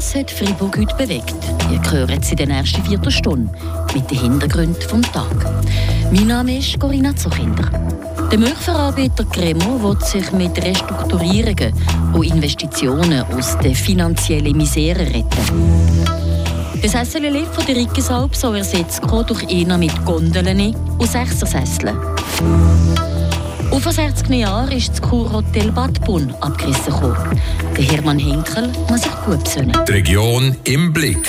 Was hat Fribourg heute bewegt? Ihr hören Sie in der nächsten Viertelstunde mit den Hintergründen des Tages. Mein Name ist Corinna Zuchinder. Der Milchverarbeiter Cremo will sich mit Restrukturierungen und Investitionen aus der finanziellen Misere retten. Das Sessellift von der Rickesalp soll ersetzt durch einen mit Gondeln und Sechsersesseln. Und vor 60 Jahren ist das Kurhotel Bad Bunn abgerissen. Der Hermann Henkel muss sich gut besinnen. Die Region im Blick.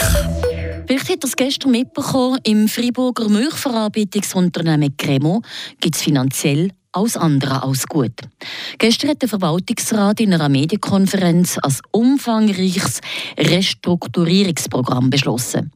Vielleicht hat es gestern mitbekommen, im Freiburger Milchverarbeitungsunternehmen Cremo gibt es finanziell alles andere als gut. Gestern hat der Verwaltungsrat in einer Medienkonferenz ein umfangreiches Restrukturierungsprogramm beschlossen.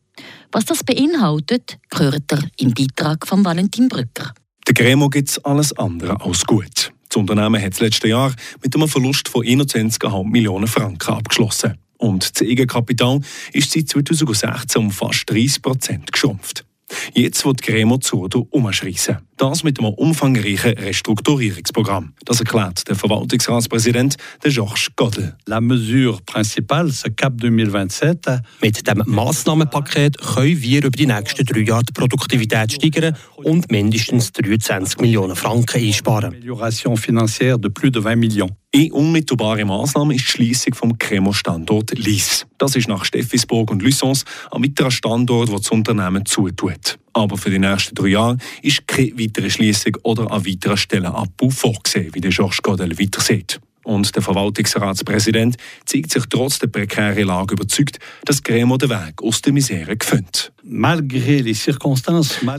Was das beinhaltet, gehört er im Beitrag von Valentin Brücker. Der Gremo gibt es alles andere als gut. Das Unternehmen hat das letzte Jahr mit einem Verlust von 21,5 Millionen Franken abgeschlossen. Und das Eigenkapital ist seit 2016 um fast 30 Prozent geschrumpft. Jetzt wird Gremo Zurdo umschreissen. Das mit einem umfangreichen Restrukturierungsprogramm. Das erklärt der Verwaltungsratspräsident Georges Godel. La mesure principale, ce Cap 2027. Mit dem Massnahmenpaket können wir über die nächsten drei Jahre die Produktivität steigern und mindestens 23 Millionen Franken einsparen. Amélioration financière de plus de 20 millions. Eine unmittelbare Maßnahme ist die Schließung vom Cremo-Standort Lies. Das ist nach Steffisburg und Lysons ein weiterer Standort, wo das Unternehmen zutut. Aber für die nächsten drei Jahre ist keine weitere Schließung oder ein weiterer Stellenabbau vorgesehen, wie der Georges Godel weiter sieht. Und der Verwaltungsratspräsident zeigt sich trotz der prekären Lage überzeugt, dass Gremo den Weg aus der Misere findet.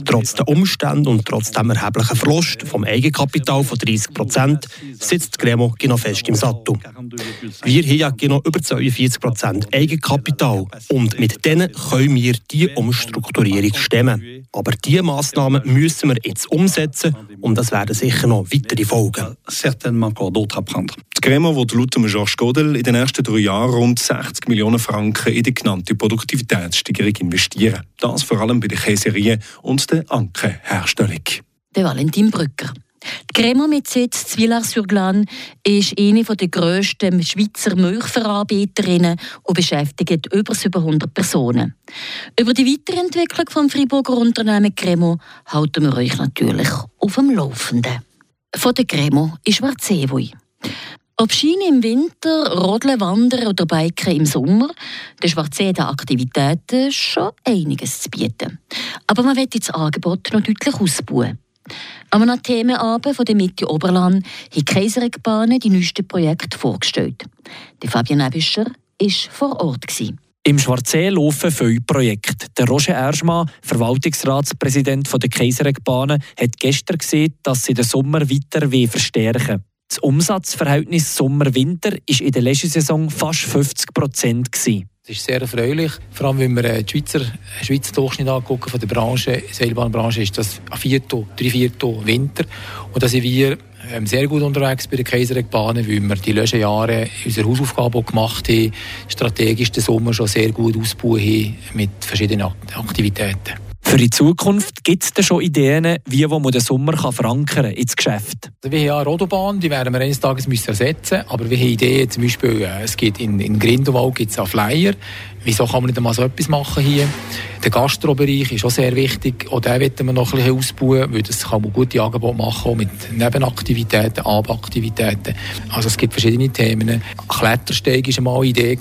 Trotz der Umstände und trotz dem erheblichen Verlust vom Eigenkapital von 30 Prozent sitzt Gremo genau fest im Sattel. Wir haben ja genau über 42 Prozent Eigenkapital und mit denen können wir die Umstrukturierung stemmen. Aber diese Massnahmen müssen wir jetzt umsetzen und das werden sicher noch weitere Folgen. Die Cremo wird laut Georges Godel in den nächsten drei Jahren rund 60 Millionen Franken in die genannte Produktivitätssteigerung investieren. Das vor allem bei der Käserei und der Ankenherstellung. Der Valentin Brücker. Die Cremo mit Sitz Villars-sur-Glane ist eine der grössten Schweizer Milchverarbeiterinnen und beschäftigt über 700 Personen. Über die Weiterentwicklung des Freiburger Unternehmen Cremo halten wir euch natürlich auf dem Laufenden. Von der Cremo ist Warzewui. Ob Schiene im Winter, Rodeln, Wandern oder Biken im Sommer, der Schwarzsee hat Aktivitäten schon einiges zu bieten. Aber man wird das Angebot noch deutlich ausbauen. Am einem Themenabend von der Mitte Oberland hat die Kaiseregbahn die neuesten Projekte vorgestellt. Der Fabian Ebischer war vor Ort. Im Schwarzsee laufen viele Projekte. Der Roger Erschmann, Verwaltungsratspräsident der Kaiseregbahn, hat gestern gesehen, dass sie den Sommer weiter verstärken. Das Umsatzverhältnis Sommer-Winter war in der Leisure-Saison fast 50 Prozent. Es ist sehr erfreulich, vor allem wenn wir den Schweizer, Schweizer Durchschnitt angucken von der Branche, Seilbahnbranche, ist das ein Viertel, drei Viertel Winter. Und da sind wir ähm, sehr gut unterwegs bei der Kaiseregbahn, weil wir die letzten Jahre unsere Hausaufgaben gemacht haben, strategisch den Sommer schon sehr gut ausbauen haben mit verschiedenen Aktivitäten. Für die Zukunft gibt es da schon Ideen, wie man den Sommer kann verankern ins Geschäft? Also wir haben eine Rodobahn, die werden wir eines Tages müssen ersetzen aber wir haben Ideen, zum Beispiel, äh, es gibt in, in Grindelwald gibt es Flyer, wieso kann man nicht einmal so etwas machen hier? Der Gastrobereich ist auch sehr wichtig, auch den wollen wir noch ein bisschen ausbauen, weil das kann man gute Angebote machen, mit Nebenaktivitäten, Abaktivitäten. Also es gibt verschiedene Themen. Klettersteig war einmal eine Idee,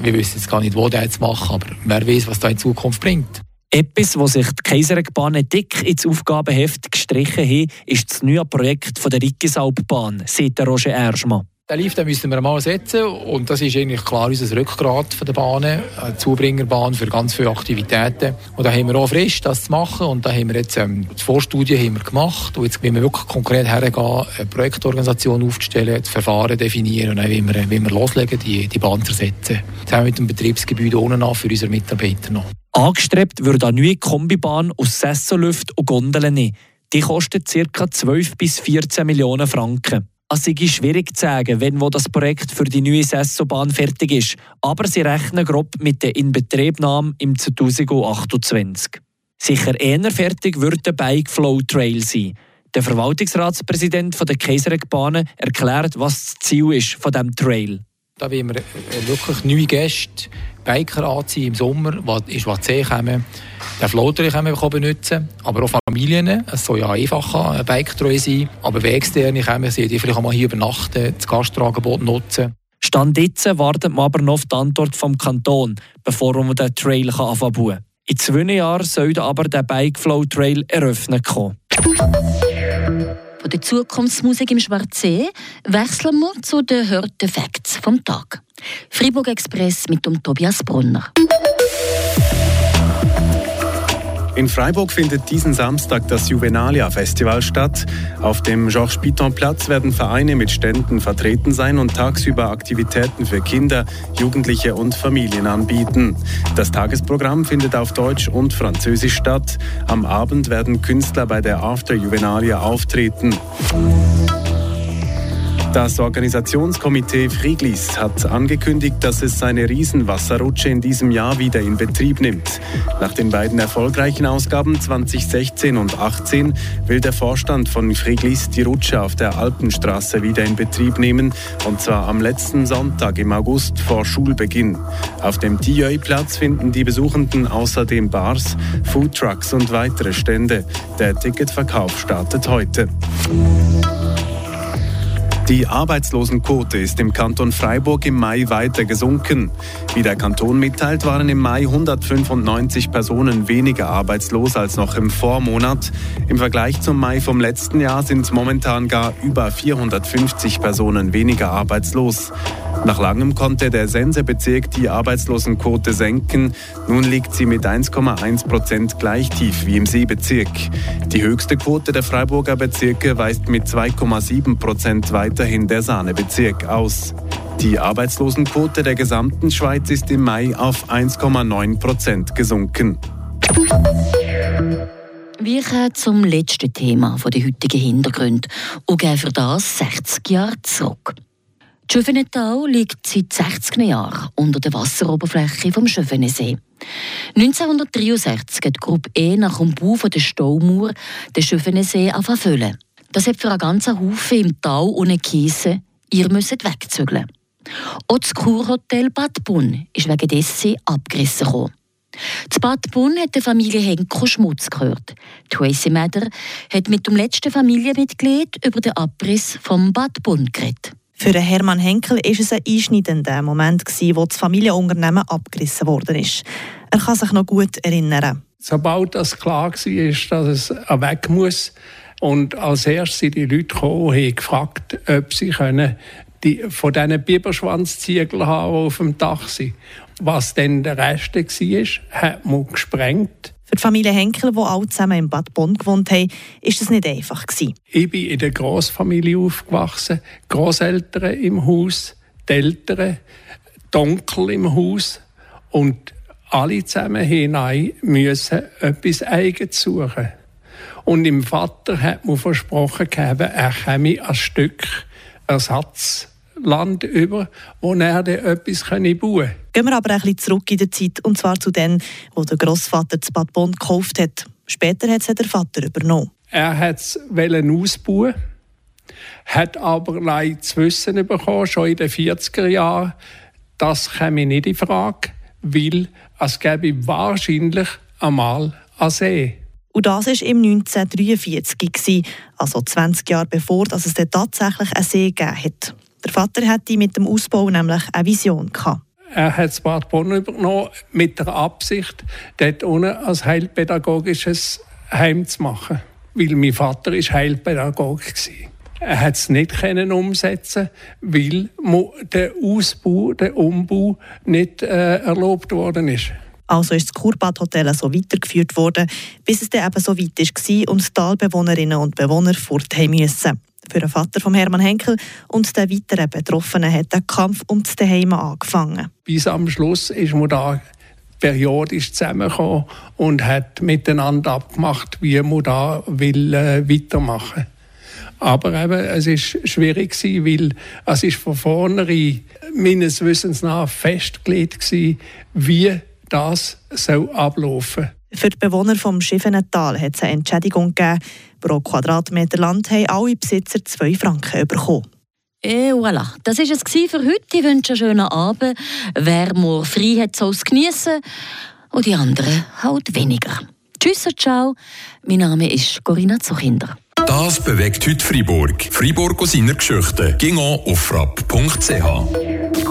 wir wissen jetzt gar nicht, wo der jetzt machen, aber wer weiß, was da in Zukunft bringt. Etwas, was sich die Kaiseregbahn dick ins Aufgabenheft gestrichen hat, ist das neue Projekt von der Rickisalbbahn, sagt Roger Erschmann. Den Lift müssen wir mal setzen und das ist eigentlich klar unser Rückgrat von der Bahnen, eine Zubringerbahn für ganz viele Aktivitäten. Und da haben wir auch frisch, das zu machen und da haben wir jetzt ähm, die Vorstudie haben wir gemacht und jetzt wollen wir wirklich konkret hergehen, eine Projektorganisation aufzustellen, das Verfahren definieren und dann wollen wir, wollen wir loslegen, die, die Bahn zu ersetzen. Zusammen mit dem Betriebsgebäude ohne für unsere Mitarbeiter noch. Angestrebt wird eine neue Kombibahn aus Sessellüft und Gondeln. Die kostet ca. 12 bis 14 Millionen Franken. Es ist schwierig zu sagen, wenn wo das Projekt für die neue Sessobahn fertig ist, aber sie rechnen grob mit der Inbetriebnahme im 2028. Sicher eher fertig wird der Bike Flow Trail sein. Der Verwaltungsratspräsident der Kaiseregbahnen erklärt, was das Ziel ist von dem Trail. Da wollen wir äh, wirklich neue Gäste, Biker anziehen im Sommer, die ins Wattsee kommen. Den Floater können wir benutzen, aber auch Familien. Es soll ja einfacher ein Biketreu sein. Aber wenn Externe kommen, sie die vielleicht auch mal hier übernachten, das Gastangebot nutzen. Stand jetzt wartet man aber noch auf die Antwort vom Kanton, bevor man den Trail anfangen kann. In zwei Jahren soll aber der Bikeflow Trail eröffnet kommen. Von der Zukunftsmusik im Schwarzsee wechseln wir zu den Hörten Facts vom Tag. Fribourg Express mit dem Tobias Brunner. In Freiburg findet diesen Samstag das Juvenalia Festival statt. Auf dem Georges Piton Platz werden Vereine mit Ständen vertreten sein und tagsüber Aktivitäten für Kinder, Jugendliche und Familien anbieten. Das Tagesprogramm findet auf Deutsch und Französisch statt. Am Abend werden Künstler bei der After Juvenalia auftreten. Das Organisationskomitee Friglis hat angekündigt, dass es seine Riesenwasserrutsche in diesem Jahr wieder in Betrieb nimmt. Nach den beiden erfolgreichen Ausgaben 2016 und 2018 will der Vorstand von Friglis die Rutsche auf der Alpenstraße wieder in Betrieb nehmen, und zwar am letzten Sonntag im August vor Schulbeginn. Auf dem Tilleuil-Platz finden die Besuchenden außerdem Bars, Foodtrucks und weitere Stände. Der Ticketverkauf startet heute. Die Arbeitslosenquote ist im Kanton Freiburg im Mai weiter gesunken. Wie der Kanton mitteilt, waren im Mai 195 Personen weniger arbeitslos als noch im Vormonat. Im Vergleich zum Mai vom letzten Jahr sind momentan gar über 450 Personen weniger arbeitslos. Nach langem konnte der Sensebezirk die Arbeitslosenquote senken. Nun liegt sie mit 1,1 Prozent gleich tief wie im Seebezirk. Die höchste Quote der Freiburger Bezirke weist mit 2,7 Prozent weiterhin der Sahnebezirk aus. Die Arbeitslosenquote der gesamten Schweiz ist im Mai auf 1,9 Prozent gesunken. Wir kommen zum letzten Thema der heutigen Hintergründe und gehen für das 60 Jahre zurück. Die Schöfenetau liegt seit 60 Jahren unter der Wasseroberfläche vom Schöfenesee. 1963 hat Gruppe E nach dem Bau der Staumauer den Schöfenesee füllen. Das hat für einen ganzen Haufen im Tal ohne Kiese ihr müsst wegzügeln. Auch das Kurhotel Bad Bunn ist wegen dessen abgerissen worden. Das Bad Bunn hat der Familie Henko Schmutz gehört. Tracy Mader hat mit dem letzten Familienmitglied über den Abriss vom Bad Bunn geredet. Für Hermann Henkel war es ein einschneidender Moment, wo das Familienunternehmen abgerissen worden ist. Er kann sich noch gut erinnern. Sobald das klar war, dass es weg muss, und als erstes sind die Leute gekommen und haben gefragt, ob sie können die, von diesen Biberschwanzziegeln haben, die auf dem Dach sind. Was dann der Rest war, hat man gesprengt. Für die Familie Henkel, die alle zusammen in Bad Bonn gewohnt haben, ist das nicht einfach. Gewesen. Ich bin in der Großfamilie aufgewachsen, Großeltern im Haus, die Eltern, die Onkel im Haus und alle zusammen hinein müssen etwas Eigenes suchen. Und im Vater hat man versprochen, er käme ein Stück Ersatzland über, wo er etwas bauen konnte. Gehen wir aber ein bisschen zurück in der Zeit, und zwar zu dem, wo der Großvater das Bad Bonn gekauft hat. Später hat es der Vater übernommen. Er wollte es ausbauen, hat aber leider zu wissen bekommen, schon in den 40er Jahren, das käme nicht in Frage, weil es gäbe wahrscheinlich einmal einen See. Und das war im 1943, also 20 Jahre bevor dass es tatsächlich einen See gegeben hat. Der Vater hatte mit dem Ausbau nämlich eine Vision. Gehabt. Er hat das Bad Bonn übernommen mit der Absicht, dort unten ein heilpädagogisches Heim zu machen. Weil mein Vater war Heilpädagoge. Er hat es nicht können umsetzen, weil der Ausbau, der Umbau nicht äh, erlaubt worden ist. Also ist das Kurbad-Hotel so weitergeführt worden, bis es dann eben so weit war und die Talbewohnerinnen und Bewohner fort mussten. Für den Vater von Hermann Henkel und den weiteren Betroffenen hat der Kampf um das Heim angefangen. Bis am Schluss ist man da periodisch zusammengekommen und hat miteinander abgemacht, wie man da will, äh, weitermachen aber eben, es ist schwierig gewesen, weil es ist von vornherein meines Wissens nach festgelegt gewesen, wie das soll ablaufen Für die Bewohner vom Schiffenental hat es eine Entschädigung gegeben. Pro Quadratmeter Land haben alle Besitzer zwei Franken bekommen. Et voilà, das war es für heute. Ich wünsche einen schönen Abend. Wer morgen frei hat, soll es geniessen. Und die anderen halt weniger. Tschüss und ciao. Mein Name ist Corinna Zuchinder. Das bewegt heute Freiburg. Freiburg aus seiner Geschichte. Ging auf frapp.ch.